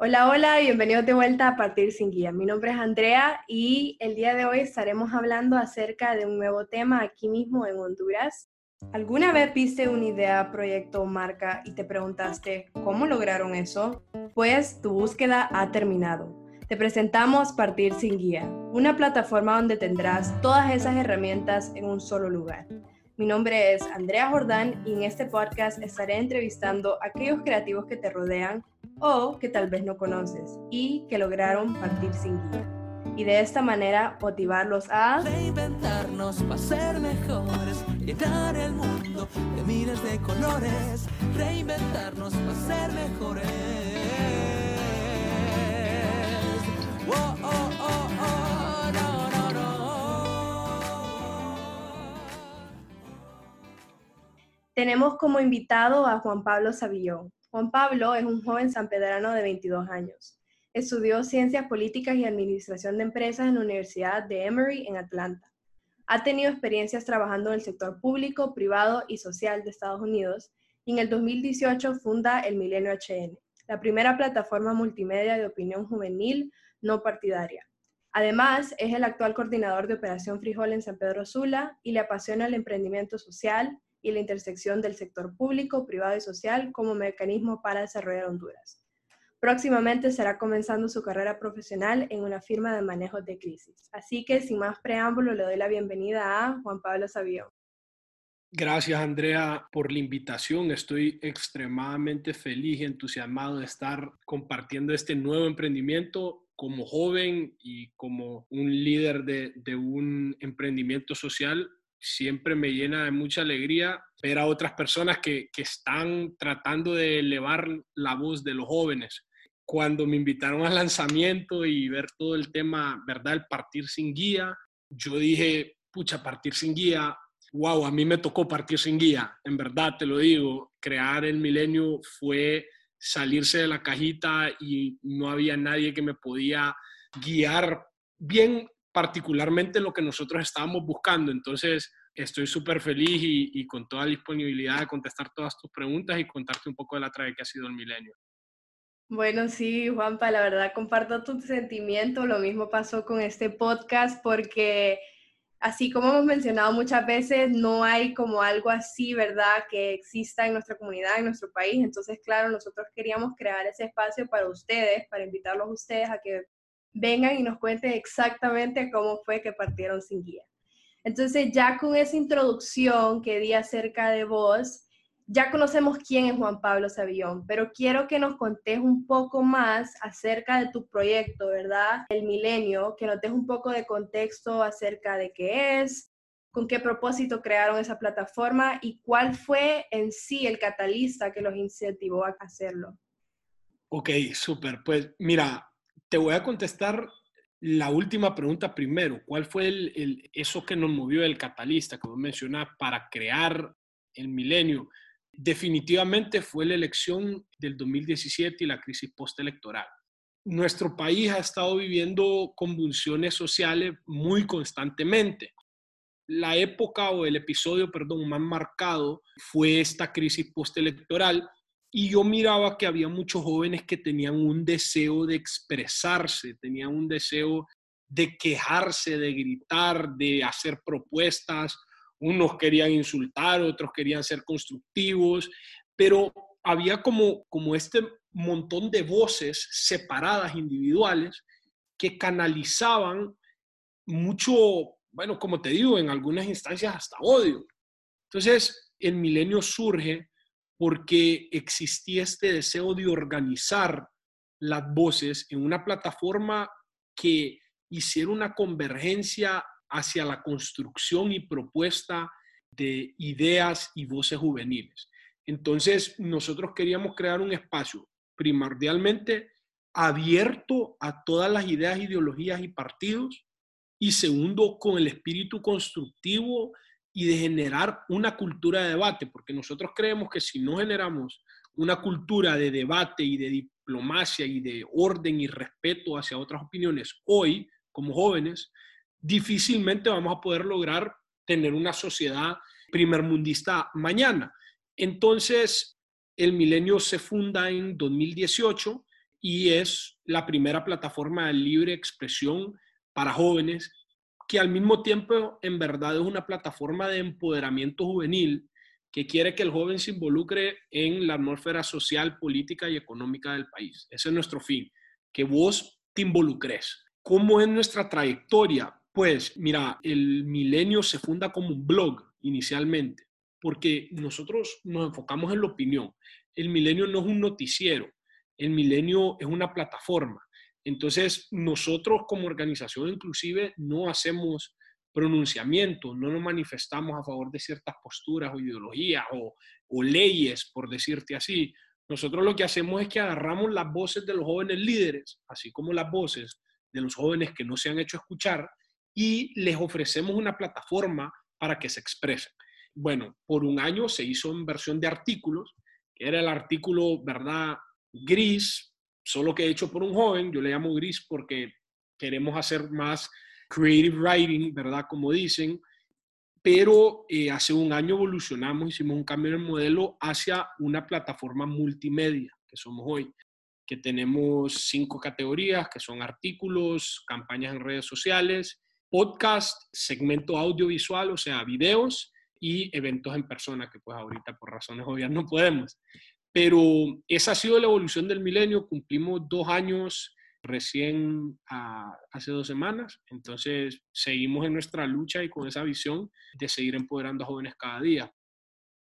Hola, hola, bienvenidos de vuelta a Partir sin Guía. Mi nombre es Andrea y el día de hoy estaremos hablando acerca de un nuevo tema aquí mismo en Honduras. ¿Alguna vez viste una idea, proyecto o marca y te preguntaste cómo lograron eso? Pues tu búsqueda ha terminado. Te presentamos Partir sin Guía, una plataforma donde tendrás todas esas herramientas en un solo lugar. Mi nombre es Andrea Jordán y en este podcast estaré entrevistando a aquellos creativos que te rodean o que tal vez no conoces y que lograron partir sin guía. Y de esta manera motivarlos a reinventarnos para ser mejores, llenar el mundo de miles de colores, reinventarnos para ser mejores. Oh, oh, oh, no, no, no. Tenemos como invitado a Juan Pablo Savillón. Juan Pablo es un joven sanpedrano de 22 años. Estudió Ciencias Políticas y Administración de Empresas en la Universidad de Emory en Atlanta. Ha tenido experiencias trabajando en el sector público, privado y social de Estados Unidos y en el 2018 funda el Milenio HN, la primera plataforma multimedia de opinión juvenil no partidaria. Además, es el actual coordinador de Operación Frijol en San Pedro Sula y le apasiona el emprendimiento social, y la intersección del sector público, privado y social como mecanismo para desarrollar Honduras. Próximamente estará comenzando su carrera profesional en una firma de manejo de crisis. Así que sin más preámbulo le doy la bienvenida a Juan Pablo Sabión. Gracias Andrea por la invitación. Estoy extremadamente feliz y entusiasmado de estar compartiendo este nuevo emprendimiento como joven y como un líder de, de un emprendimiento social siempre me llena de mucha alegría ver a otras personas que, están tratando de elevar la voz de los jóvenes. Cuando me invitaron al lanzamiento y ver todo el tema, ¿verdad? El partir sin guía, yo dije, pucha, partir sin guía, wow, a mí me tocó partir sin guía, en verdad te lo digo, crear el milenio fue salirse de la cajita y no había nadie que me podía guiar bien particularmente lo que nosotros estábamos buscando. Entonces, estoy súper feliz y, con toda disponibilidad de contestar todas tus preguntas y contarte un poco de la trayectoria que ha sido el milenio. Bueno, sí, Juanpa, la verdad comparto tu sentimiento. Lo mismo pasó con este podcast porque, así como hemos mencionado muchas veces, no hay como algo así, ¿verdad?, que exista en nuestra comunidad, en nuestro país. Entonces, claro, nosotros queríamos crear ese espacio para ustedes, para invitarlos a ustedes a que vengan y nos cuenten exactamente cómo fue que partieron sin guía. Entonces, ya con esa introducción que di acerca de vos, ya conocemos quién es Juan Pablo Savillón, pero quiero que nos contes un poco más acerca de tu proyecto, ¿verdad? El Milenio, que nos des un poco de contexto acerca de qué es, con qué propósito crearon esa plataforma y cuál fue en sí el catalista que los incentivó a hacerlo. Ok, súper. Pues mira, te voy a contestar la última pregunta primero. ¿Cuál fue eso que nos movió el catalista, como mencionaba, para crear el milenio? Definitivamente fue la elección del 2017 y la crisis postelectoral. Nuestro país ha estado viviendo convulsiones sociales muy constantemente. La época o el episodio, perdón, más marcado fue esta crisis postelectoral y yo miraba que había muchos jóvenes que tenían un deseo de expresarse, tenían un deseo de quejarse, de gritar, de hacer propuestas. Unos querían insultar, otros querían ser constructivos, pero había como, como este montón de voces separadas, individuales, que canalizaban mucho, bueno, como te digo, en algunas instancias hasta odio. Entonces, el milenio surge porque existía este deseo de organizar las voces en una plataforma que hiciera una convergencia hacia la construcción y propuesta de ideas y voces juveniles. Entonces, nosotros queríamos crear un espacio primordialmente abierto a todas las ideas, ideologías y partidos, y segundo, con el espíritu constructivo y de generar una cultura de debate, porque nosotros creemos que si no generamos una cultura de debate y de diplomacia y de orden y respeto hacia otras opiniones hoy, como jóvenes, difícilmente vamos a poder lograr tener una sociedad primermundista mañana. Entonces, el milenio se funda en 2018 y es la primera plataforma de libre expresión para jóvenes que al mismo tiempo en verdad es una plataforma de empoderamiento juvenil que quiere que el joven se involucre en la atmósfera social, política y económica del país. Ese es nuestro fin, que vos te involucres. ¿Cómo es nuestra trayectoria? Pues mira, el milenio se funda como un blog inicialmente, porque nosotros nos enfocamos en la opinión. El milenio no es un noticiero, el milenio es una plataforma. Entonces, nosotros como organización inclusive no hacemos pronunciamientos, no nos manifestamos a favor de ciertas posturas o ideologías o, leyes, por decirte así. Nosotros lo que hacemos es que agarramos las voces de los jóvenes líderes, así como las voces de los jóvenes que no se han hecho escuchar, y les ofrecemos una plataforma para que se expresen. Bueno, por un año se hizo en versión de artículos, que era el artículo, ¿verdad? Gris, solo que hecho por un joven, yo le llamo gris porque queremos hacer más creative writing, ¿verdad? Como dicen, pero eh, hace un año evolucionamos, hicimos un cambio en el modelo hacia una plataforma multimedia, que somos hoy, que tenemos cinco categorías, que son artículos, campañas en redes sociales, podcast, segmento audiovisual, o sea, videos y eventos en persona, que pues ahorita por razones obvias no podemos. Pero esa ha sido la evolución del milenio. Cumplimos dos años recién hace dos semanas. Entonces, seguimos en nuestra lucha y con esa visión de seguir empoderando a jóvenes cada día.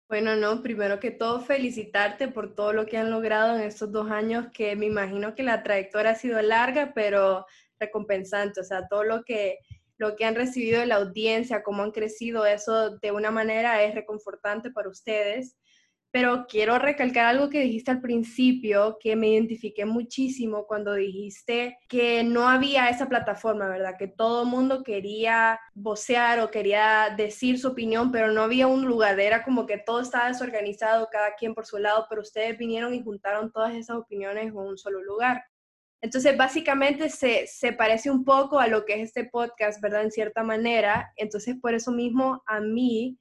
Bueno, no, primero que todo felicitarte por todo lo que han logrado en estos dos años, que me imagino que la trayectoria ha sido larga, pero recompensante, o sea, todo lo que, lo que han recibido de la audiencia, cómo han crecido, eso de una manera es reconfortante para ustedes pero quiero recalcar algo que dijiste al principio, que me identifiqué muchísimo cuando dijiste que no había esa plataforma, ¿verdad? Que todo mundo quería vocear o quería decir su opinión, pero no había un lugar, era como que todo estaba desorganizado, cada quien por su lado, pero ustedes vinieron y juntaron todas esas opiniones en un solo lugar. Entonces, básicamente se, se parece un poco a lo que es este podcast, ¿verdad? En cierta manera. Entonces, por eso mismo a mí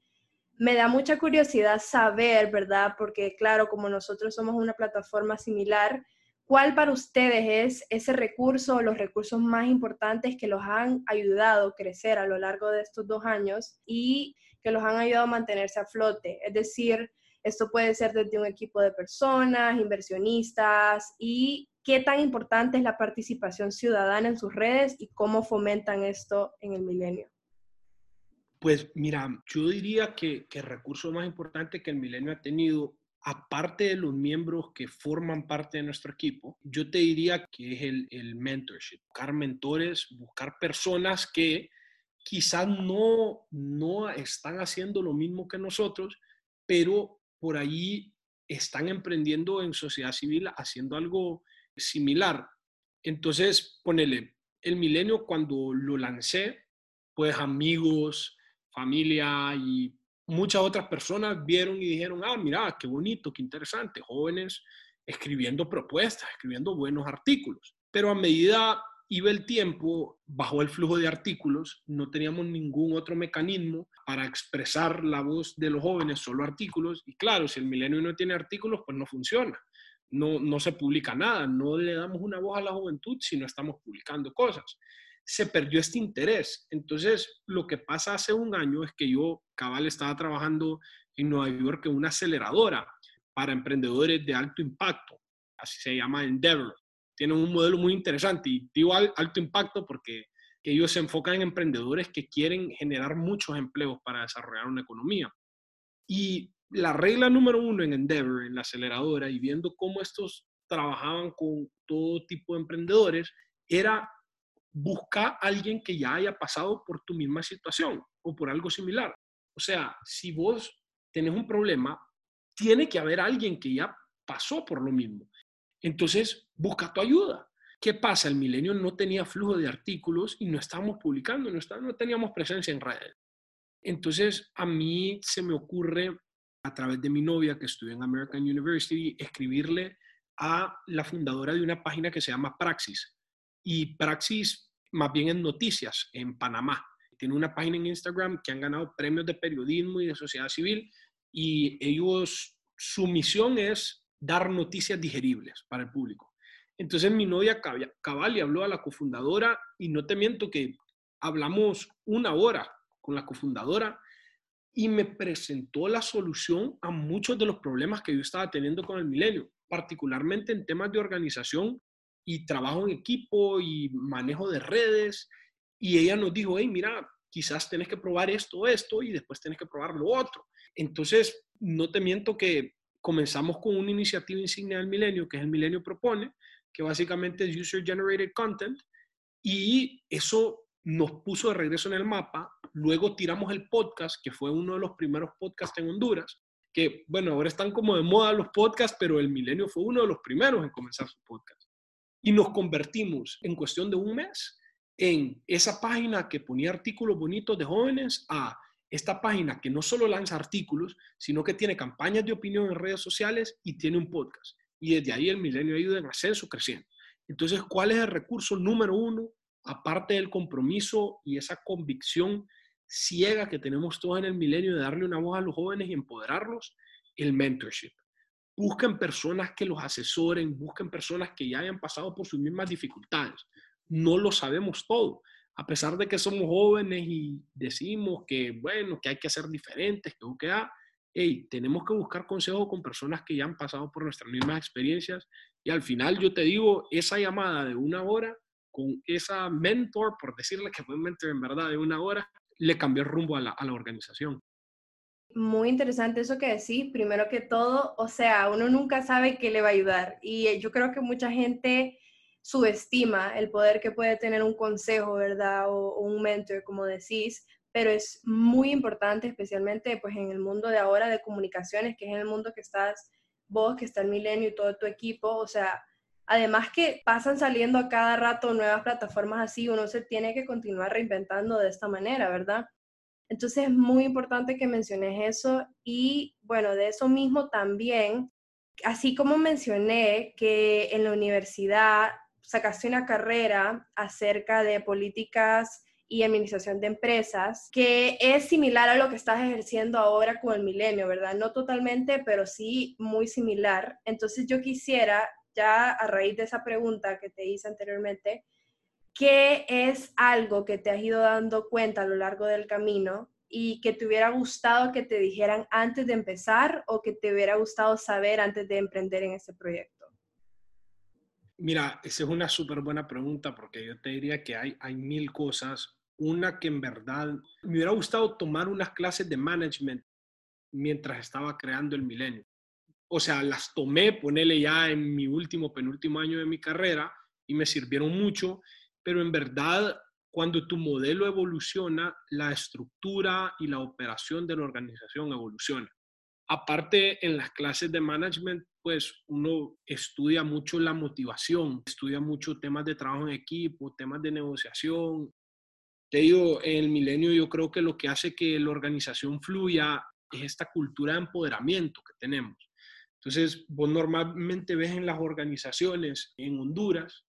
me da mucha curiosidad saber, ¿verdad? Porque claro, como nosotros somos una plataforma similar, ¿cuál para ustedes es ese recurso o los recursos más importantes que los han ayudado a crecer a lo largo de estos dos años y que los han ayudado a mantenerse a flote? Es decir, esto puede ser desde un equipo de personas, inversionistas y qué tan importante es la participación ciudadana en sus redes y cómo fomentan esto en el milenio. Pues mira, yo diría que, el recurso más importante que el milenio ha tenido, aparte de los miembros que forman parte de nuestro equipo, yo te diría que es el, mentorship, buscar mentores, buscar personas que quizás no, no están haciendo lo mismo que nosotros, pero por ahí están emprendiendo en sociedad civil haciendo algo similar. Entonces, ponele, el milenio cuando lo lancé, pues amigos, familia y muchas otras personas vieron y dijeron, ah, mira, qué bonito, qué interesante, jóvenes escribiendo propuestas, escribiendo buenos artículos. Pero a medida iba el tiempo, bajo el flujo de artículos, no teníamos ningún otro mecanismo para expresar la voz de los jóvenes, solo artículos. Y claro, si el milenio no tiene artículos, pues no funciona. No, no se publica nada, no le damos una voz a la juventud si no estamos publicando cosas se perdió este interés. Entonces, lo que pasa hace un año es que yo, cabal, estaba trabajando en Nueva York en una aceleradora para emprendedores de alto impacto, así se llama Endeavor. Tienen un modelo muy interesante y digo alto impacto porque ellos se enfocan en emprendedores que quieren generar muchos empleos para desarrollar una economía. Y la regla número uno en Endeavor, en la aceleradora, y viendo cómo estos trabajaban con todo tipo de emprendedores, era busca a alguien que ya haya pasado por tu misma situación o por algo similar. O sea, si vos tenés un problema, tiene que haber alguien que ya pasó por lo mismo. Entonces, busca tu ayuda. ¿Qué pasa? El milenio no tenía flujo de artículos y no estábamos publicando, no, no teníamos presencia en redes. Entonces, a mí se me ocurre, a través de mi novia que estudia en American University, escribirle a la fundadora de una página que se llama Praxis. Y Praxis más bien en noticias en Panamá. Tiene una página en Instagram que han ganado premios de periodismo y de sociedad civil y ellos, su misión es dar noticias digeribles para el público. Entonces mi novia cabal le habló a la cofundadora y no te miento que hablamos una hora con la cofundadora y me presentó la solución a muchos de los problemas que yo estaba teniendo con el milenio, particularmente en temas de organización y trabajo en equipo y manejo de redes. Y ella nos dijo, hey, mira, quizás tenés que probar esto, esto y después tenés que probar lo otro. Entonces, no te miento que comenzamos con una iniciativa insignia del milenio, que es el milenio propone, que básicamente es User Generated Content, y eso nos puso de regreso en el mapa. Luego tiramos el podcast, que fue uno de los primeros podcasts en Honduras, que bueno, ahora están como de moda los podcasts, pero el milenio fue uno de los primeros en comenzar su podcast. Y nos convertimos en cuestión de un mes en esa página que ponía artículos bonitos de jóvenes a esta página que no solo lanza artículos, sino que tiene campañas de opinión en redes sociales y tiene un podcast y desde ahí el milenio ido en ascenso creciendo. Entonces, ¿cuál es el recurso número uno, aparte del compromiso y esa convicción ciega que tenemos todos en el milenio de darle una voz a los jóvenes y empoderarlos? El mentorship. Busquen personas que los asesoren, busquen personas que ya hayan pasado por sus mismas dificultades. No lo sabemos todo. A pesar de que somos jóvenes y decimos que, bueno, que hay que ser diferentes, que, que hey, tenemos que buscar consejo con personas que ya han pasado por nuestras mismas experiencias y al final yo te digo, esa llamada de una hora con esa mentor, por decirle que fue un mentor en verdad de una hora, le cambió el rumbo a la, a la organización. Muy interesante eso que decís. Primero que todo, o sea, uno nunca sabe qué le va a ayudar. Y yo creo que mucha gente subestima el poder que puede tener un consejo, ¿verdad? O, o un mentor, como decís, pero es muy importante, especialmente pues en el mundo de ahora de comunicaciones, que es en el mundo que estás vos, que está el Milenio y todo tu equipo, o sea, además que pasan saliendo a cada rato nuevas plataformas así, uno se tiene que continuar reinventando de esta manera, ¿verdad? Entonces es muy importante que menciones eso y bueno, de eso mismo también, así como mencioné que en la universidad sacaste una carrera acerca de políticas y administración de empresas, que es similar a lo que estás ejerciendo ahora con el milenio, ¿verdad? No totalmente, pero sí muy similar. Entonces yo quisiera, ya a raíz de esa pregunta que te hice anteriormente, ¿qué es algo que te has ido dando cuenta a lo largo del camino y que te hubiera gustado que te dijeran antes de empezar o que te hubiera gustado saber antes de emprender en ese proyecto? Mira, esa es una súper buena pregunta porque yo te diría que hay, hay mil cosas una que en verdad me hubiera gustado tomar unas clases de management mientras estaba creando el milenio. O sea, las tomé, ponele ya en mi último, penúltimo año de mi carrera y me sirvieron mucho, pero en verdad cuando tu modelo evoluciona, la estructura y la operación de la organización evoluciona. Aparte, en las clases de management, pues uno estudia mucho la motivación, estudia mucho temas de trabajo en equipo, temas de negociación, te digo, en el milenio yo creo que lo que hace que la organización fluya es esta cultura de empoderamiento que tenemos. Entonces, vos normalmente ves en las organizaciones en Honduras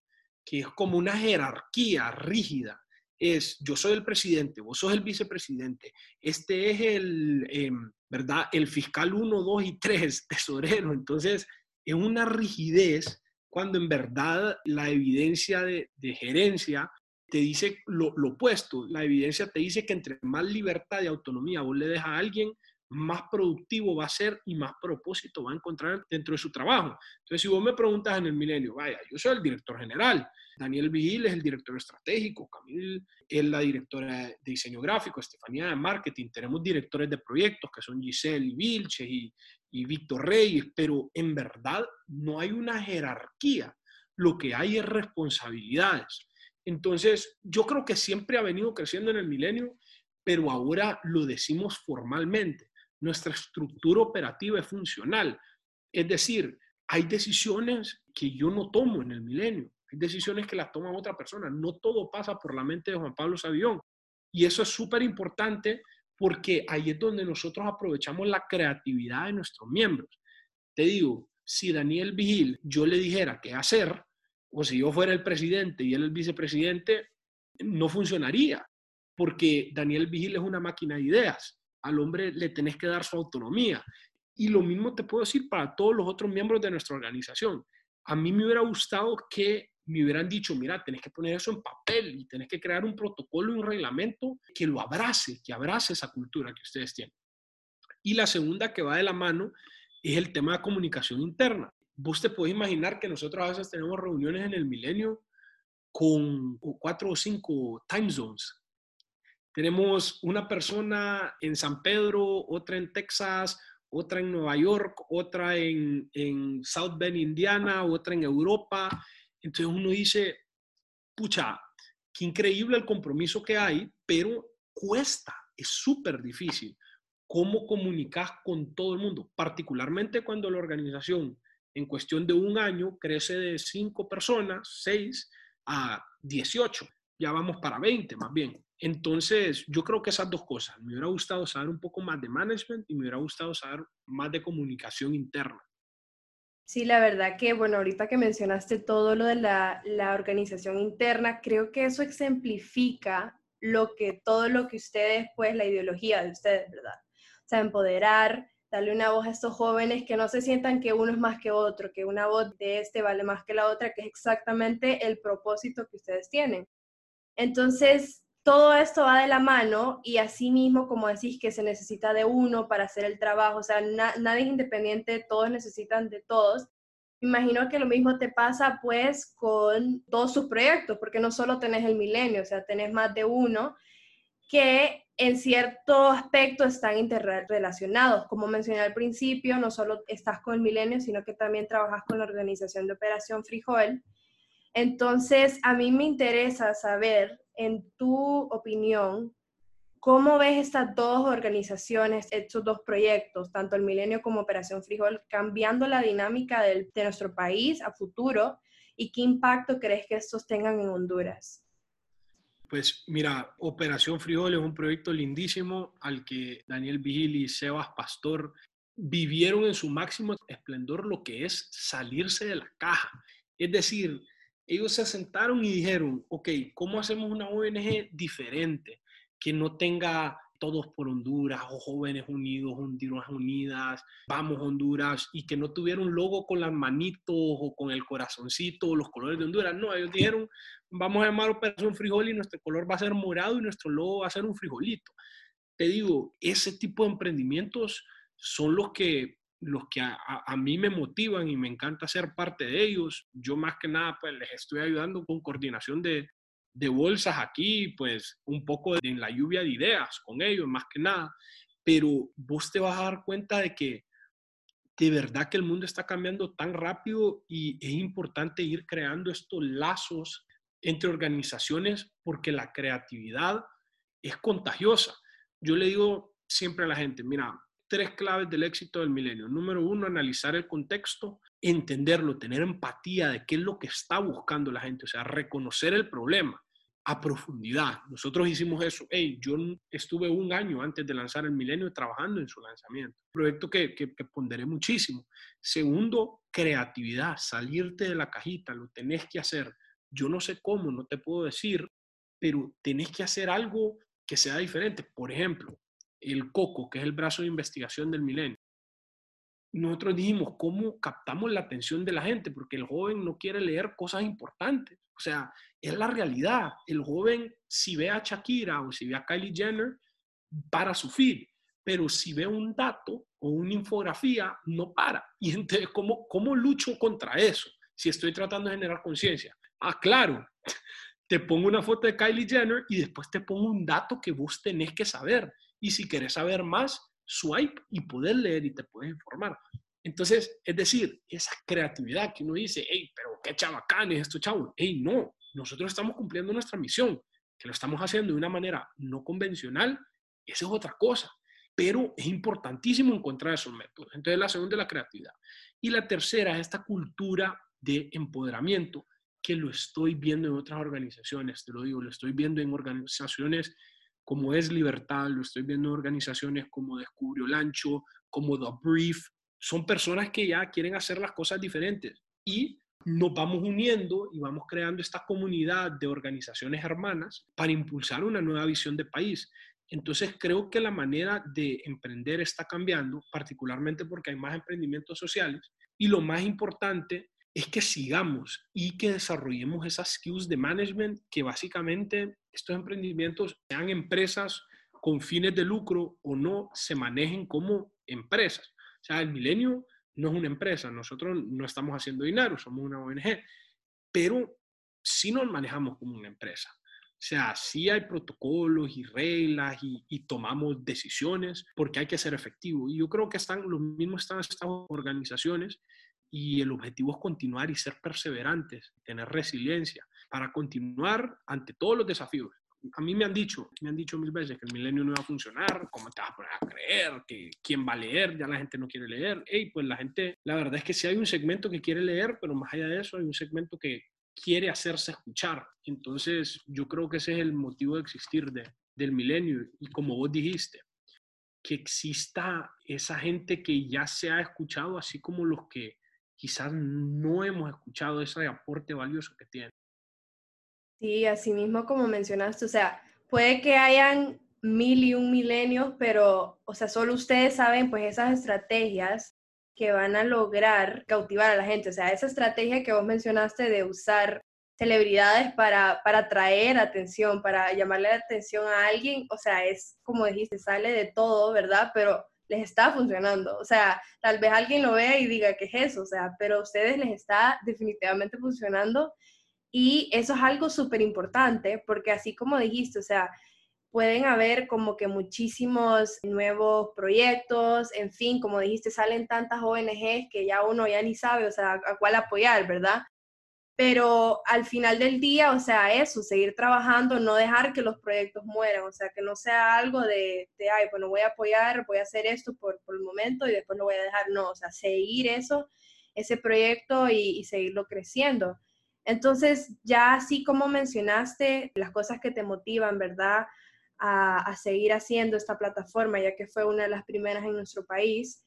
que es como una jerarquía rígida. Es, yo soy el presidente, vos sos el vicepresidente, este es el, em, ¿verdad? El fiscal 1, 2 y 3, tesorero. Entonces, es una rigidez cuando en verdad la evidencia de, de gerencia te dice lo, opuesto. La evidencia te dice que entre más libertad y autonomía vos le dejas a alguien, más productivo va a ser y más propósito va a encontrar dentro de su trabajo. Entonces, si vos me preguntas en el milenio, vaya, yo soy el director general, Daniel Vigil es el director estratégico, Camil es la directora de diseño gráfico, Estefanía de marketing, tenemos directores de proyectos que son Giselle y Vilches y, y Víctor Reyes, pero en verdad no hay una jerarquía, lo que hay es responsabilidades. Entonces, yo creo que siempre ha venido creciendo en el milenio, pero ahora lo decimos formalmente. Nuestra estructura operativa es funcional. Es decir, hay decisiones que yo no tomo en el milenio. Hay decisiones que las toma otra persona. No todo pasa por la mente de Juan Pablo Sabión. Y eso es súper importante porque ahí es donde nosotros aprovechamos la creatividad de nuestros miembros. Te digo, si Daniel Vigil yo le dijera qué hacer, o si yo fuera el presidente y él el vicepresidente, no funcionaría, porque Daniel Vigil es una máquina de ideas. Al hombre le tenés que dar su autonomía. Y lo mismo te puedo decir para todos los otros miembros de nuestra organización. a mí me hubiera gustado que me hubieran dicho, mira, tenés que poner eso en papel y tenés que crear un protocolo, un reglamento que lo abrace, que abrace esa cultura que ustedes tienen. Y la segunda que va de la mano es el tema de comunicación interna. Vos te podés imaginar que nosotros a veces tenemos reuniones en el milenio con cuatro o cinco time zones. Tenemos una persona en San Pedro, otra en Texas, otra en Nueva York, otra en, en South Bend, Indiana, otra en Europa. Entonces uno dice, pucha, qué increíble el compromiso que hay, pero cuesta, es súper difícil. ¿Cómo comunicas con todo el mundo? Particularmente cuando la organización en cuestión de un año crece de cinco personas, seis, a 18. Ya vamos para 20 más bien. Entonces, yo creo que esas dos cosas. Me hubiera gustado saber un poco más de management y me hubiera gustado saber más de comunicación interna. Sí, la verdad que, bueno, ahorita que mencionaste todo lo de la, la organización interna, creo que eso exemplifica lo que, todo lo que ustedes, pues, la ideología de ustedes, ¿verdad? O sea, empoderar, darle una voz a estos jóvenes que no se sientan que uno es más que otro, que una voz de este vale más que la otra, que es exactamente el propósito que ustedes tienen. Entonces, todo esto va de la mano y así mismo, como decís, que se necesita de uno para hacer el trabajo, o sea, nadie es independiente, todos necesitan de todos. Imagino que lo mismo te pasa pues con todos sus proyectos, porque no solo tenés el milenio, o sea, tenés más de uno que en cierto aspecto están interrelacionados. Como mencioné al principio, no solo estás con el milenio, sino que también trabajas con la organización de Operación Frijol. Entonces, a mí me interesa saber, en tu opinión, ¿cómo ves estas dos organizaciones, estos dos proyectos, tanto el Milenio como Operación Frijol, cambiando la dinámica de nuestro país a futuro y qué impacto crees que estos tengan en Honduras? Pues mira, Operación Frijol es un proyecto lindísimo al que Daniel Vigil y Sebas Pastor vivieron en su máximo esplendor lo que es salirse de la caja. Es decir, ellos se sentaron y dijeron, ok, ¿cómo hacemos una ONG diferente? Que no tenga todos por Honduras o jóvenes unidos, Honduras unidas, vamos Honduras, y que no tuviera un logo con las manitos o con el corazoncito o los colores de Honduras. No, ellos dijeron, vamos a llamar Operación Frijol y nuestro color va a ser morado y nuestro logo va a ser un frijolito. Te digo, ese tipo de emprendimientos son los que, los que a, mí me motivan y me encanta ser parte de ellos. Yo más que nada pues les estoy ayudando con coordinación de, de bolsas aquí, pues un poco en la lluvia de ideas con ellos, más que nada. Pero vos te vas a dar cuenta de que de verdad que el mundo está cambiando tan rápido y es importante ir creando estos lazos entre organizaciones porque la creatividad es contagiosa. Yo le digo siempre a la gente, mira, tres claves del éxito del milenio. Número uno, analizar el contexto, entenderlo, tener empatía de qué es lo que está buscando la gente, o sea, reconocer el problema a profundidad. Nosotros hicimos eso. Hey, yo estuve un año antes de lanzar el milenio trabajando en su lanzamiento. Proyecto que, que, que ponderé muchísimo. Segundo, creatividad, salirte de la cajita, lo tenés que hacer yo no sé cómo, no te puedo decir, pero tenés que hacer algo que sea diferente. Por ejemplo, el COCO, que es el brazo de investigación del milenio. Nosotros dijimos, ¿cómo captamos la atención de la gente? Porque el joven no quiere leer cosas importantes. O sea, es la realidad. El joven, si ve a Shakira o si ve a Kylie Jenner, para su feed. Pero si ve un dato o una infografía, no para. Y entonces, ¿cómo, cómo lucho contra eso? Si estoy tratando de generar conciencia. Ah, claro, te pongo una foto de Kylie Jenner y después te pongo un dato que vos tenés que saber. Y si querés saber más, swipe y poder leer y te puedes informar. Entonces, es decir, esa creatividad que uno dice, hey, pero qué chabacán es esto, chavo. Hey, no, nosotros estamos cumpliendo nuestra misión, que lo estamos haciendo de una manera no convencional, esa es otra cosa. Pero es importantísimo encontrar esos métodos. Entonces, la segunda es la creatividad. Y la tercera es esta cultura de empoderamiento que lo estoy viendo en otras organizaciones, te lo digo, lo estoy viendo en organizaciones como es Libertad, lo estoy viendo en organizaciones como Descubrió Lancho, como The Brief. Son personas que ya quieren hacer las cosas diferentes y nos vamos uniendo y vamos creando esta comunidad de organizaciones hermanas para impulsar una nueva visión de país. Entonces creo que la manera de emprender está cambiando, particularmente porque hay más emprendimientos sociales y lo más importante es que sigamos y que desarrollemos esas skills de management que básicamente estos emprendimientos sean empresas con fines de lucro o no se manejen como empresas. O sea, el milenio no es una empresa, nosotros no estamos haciendo dinero, somos una ONG, pero sí nos manejamos como una empresa. O sea, sí hay protocolos y reglas y, tomamos decisiones porque hay que ser efectivo. Y yo creo que están, los mismos están estas organizaciones y el objetivo es continuar y ser perseverantes, tener resiliencia para continuar ante todos los desafíos. A mí me han dicho, me han dicho mil veces que el milenio no va a funcionar, ¿cómo te vas a poner a creer? que ¿Quién va a leer? Ya la gente no quiere leer. Hey, pues la gente, la verdad es que sí hay un segmento que quiere leer, pero más allá de eso hay un segmento que quiere hacerse escuchar. Entonces yo creo que ese es el motivo de existir de, del milenio. Y como vos dijiste, que exista esa gente que ya se ha escuchado, así como los que quizás no hemos escuchado ese aporte valioso que tiene. Sí, así mismo como mencionaste, o sea, puede que hayan mil y un milenios, pero, o sea, solo ustedes saben pues esas estrategias que van a lograr cautivar a la gente. O sea, esa estrategia que vos mencionaste de usar celebridades para, para atraer atención, para llamarle la atención a alguien, o sea, es como dijiste, sale de todo, ¿verdad? Pero les está funcionando. O sea, tal vez alguien lo vea y diga, ¿qué es eso? O sea, pero a ustedes les está definitivamente funcionando y eso es algo súper importante porque así como dijiste, o sea, pueden haber como que muchísimos nuevos proyectos, en fin, como dijiste, salen tantas ONGs que ya uno ya ni sabe, o sea, a cuál apoyar, ¿verdad? Pero al final del día, o sea, eso, seguir trabajando, no dejar que los proyectos mueran, o sea, que no sea algo de, de ay, bueno, voy a apoyar, voy a hacer esto por, por, el momento y después lo voy a dejar, no, o sea, seguir eso, ese proyecto y, seguirlo creciendo. Entonces, ya así como mencionaste, las cosas que te motivan, ¿verdad? A, a seguir haciendo esta plataforma, ya que fue una de las primeras en nuestro país,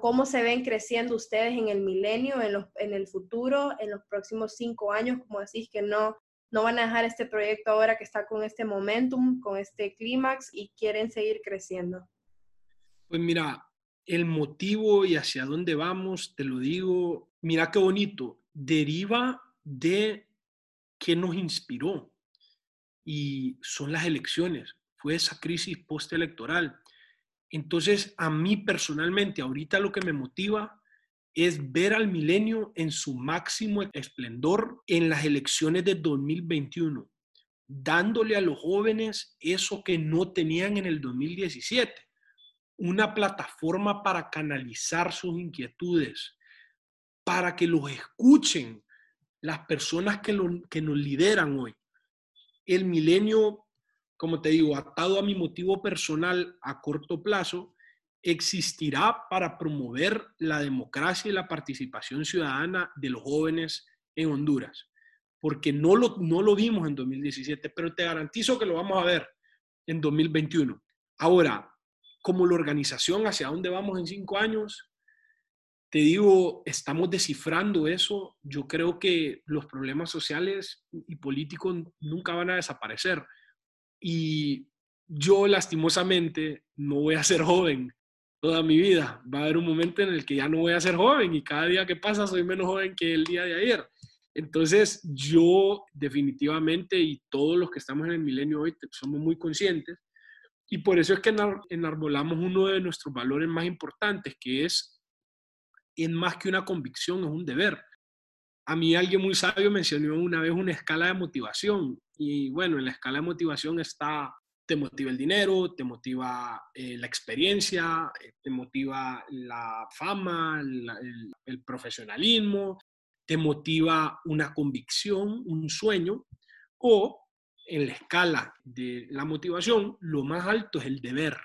cómo se ven creciendo ustedes en el milenio, en, en el futuro, en los próximos cinco años, como decís que no, no van a dejar este proyecto ahora que está con este momentum, con este clímax y quieren seguir creciendo? Pues mira, el motivo y hacia dónde vamos, te lo digo, mira qué bonito, deriva de qué nos inspiró y son las elecciones, fue esa crisis postelectoral entonces, a mí personalmente, ahorita lo que me motiva es ver al milenio en su máximo esplendor en las elecciones de 2021, dándole a los jóvenes eso que no tenían en el 2017, una plataforma para canalizar sus inquietudes, para que los escuchen las personas que, que nos lideran hoy. El milenio como te digo, atado a mi motivo personal a corto plazo, existirá para promover la democracia y la participación ciudadana de los jóvenes en Honduras. Porque no lo, no lo vimos en 2017, pero te garantizo que lo vamos a ver en 2021. Ahora, como la organización, hacia dónde vamos en cinco años, te digo, estamos descifrando eso. Yo creo que los problemas sociales y políticos nunca van a desaparecer y yo lastimosamente no voy a ser joven toda mi vida. Va a haber un momento en el que ya no voy a ser joven y cada día que pasa soy menos joven que el día de ayer. Entonces yo definitivamente y todos los que estamos en el milenio hoy somos muy conscientes y por eso es que enarbolamos uno de nuestros valores más importantes, que es, en más que una convicción, es un deber. A mí alguien muy sabio mencionó una vez una escala de motivación y bueno, en la escala de motivación está, te motiva el dinero, te motiva eh, la experiencia, eh, te motiva la fama, el, profesionalismo, te motiva una convicción, un sueño, o en la escala de la motivación, lo más alto es el deber.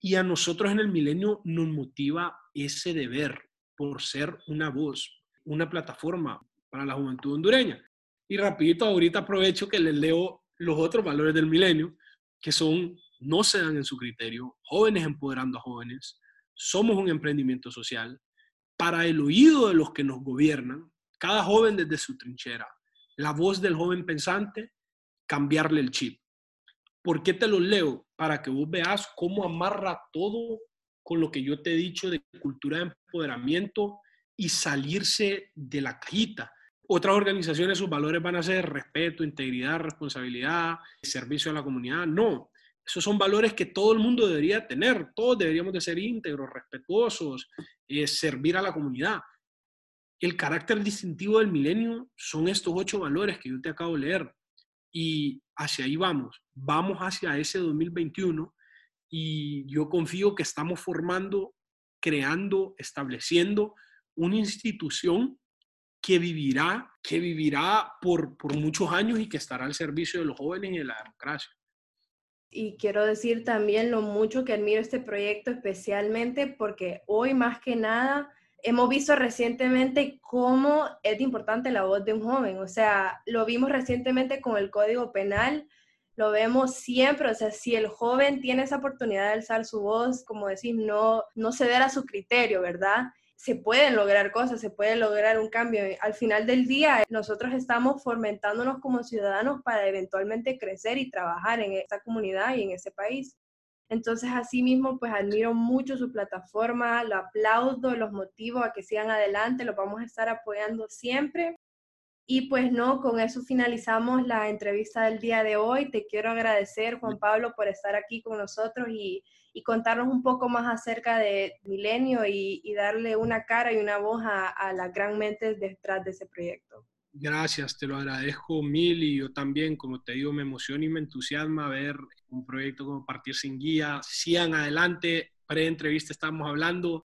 Y a nosotros en el milenio nos motiva ese deber por ser una voz, una plataforma para la juventud hondureña. Y rapidito, ahorita aprovecho que les leo los otros valores del milenio, que son no se dan en su criterio, jóvenes empoderando a jóvenes, somos un emprendimiento social, para el oído de los que nos gobiernan, cada joven desde su trinchera, la voz del joven pensante, cambiarle el chip. ¿Por qué te los leo? Para que vos veas cómo amarra todo con lo que yo te he dicho de cultura de empoderamiento y salirse de la cajita. Otras organizaciones, sus valores van a ser respeto, integridad, responsabilidad, servicio a la comunidad. No, esos son valores que todo el mundo debería tener. Todos deberíamos de ser íntegros, respetuosos, eh, servir a la comunidad. El carácter distintivo del milenio son estos ocho valores que yo te acabo de leer. Y hacia ahí vamos. Vamos hacia ese 2021 y yo confío que estamos formando, creando, estableciendo una institución que vivirá, que vivirá por, por muchos años y que estará al servicio de los jóvenes y de la democracia. Y quiero decir también lo mucho que admiro este proyecto, especialmente porque hoy más que nada hemos visto recientemente cómo es importante la voz de un joven. O sea, lo vimos recientemente con el Código Penal, lo vemos siempre, o sea, si el joven tiene esa oportunidad de alzar su voz, como decir, no, no ceder a su criterio, ¿verdad? Se pueden lograr cosas, se puede lograr un cambio. Al final del día, nosotros estamos fomentándonos como ciudadanos para eventualmente crecer y trabajar en esta comunidad y en ese país. Entonces, asimismo, pues admiro mucho su plataforma, lo aplaudo, los motivo a que sigan adelante, los vamos a estar apoyando siempre. Y pues no, con eso finalizamos la entrevista del día de hoy. Te quiero agradecer, Juan Pablo, por estar aquí con nosotros y, y contarnos un poco más acerca de Milenio y, y darle una cara y una voz a, las gran mentes detrás de ese proyecto. Gracias, te lo agradezco mil y yo también, como te digo, me emociona y me entusiasma ver un proyecto como Partir sin Guía. Sigan adelante, pre-entrevista estamos hablando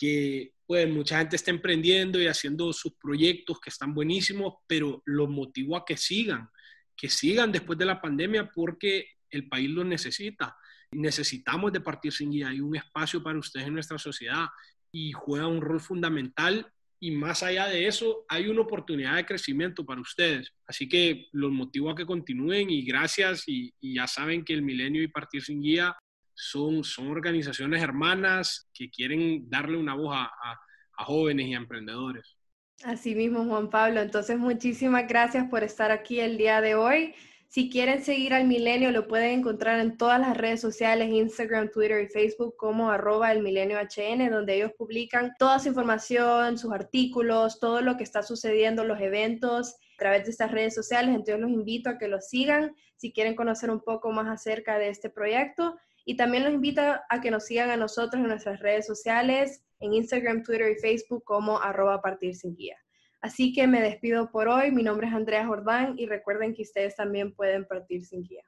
que pues mucha gente está emprendiendo y haciendo sus proyectos que están buenísimos, pero los motivo a que sigan, que sigan después de la pandemia porque el país lo necesita. Necesitamos de partir sin guía. Hay un espacio para ustedes en nuestra sociedad y juega un rol fundamental y más allá de eso, hay una oportunidad de crecimiento para ustedes. Así que los motivo a que continúen y gracias y, y ya saben que el Milenio y Partir sin Guía son, son organizaciones hermanas que quieren darle una voz a, a, jóvenes y a emprendedores. Así mismo, Juan Pablo. Entonces, muchísimas gracias por estar aquí el día de hoy. Si quieren seguir al Milenio, lo pueden encontrar en todas las redes sociales, Instagram, Twitter y Facebook como arroba el Milenio HN, donde ellos publican toda su información, sus artículos, todo lo que está sucediendo, los eventos a través de estas redes sociales. Entonces los invito a que los sigan si quieren conocer un poco más acerca de este proyecto. Y también los invito a que nos sigan a nosotros en nuestras redes sociales, en Instagram, Twitter y Facebook como arroba partir. Así que me despido por hoy. Mi nombre es Andrea Jordán y recuerden que ustedes también pueden partir sin guía.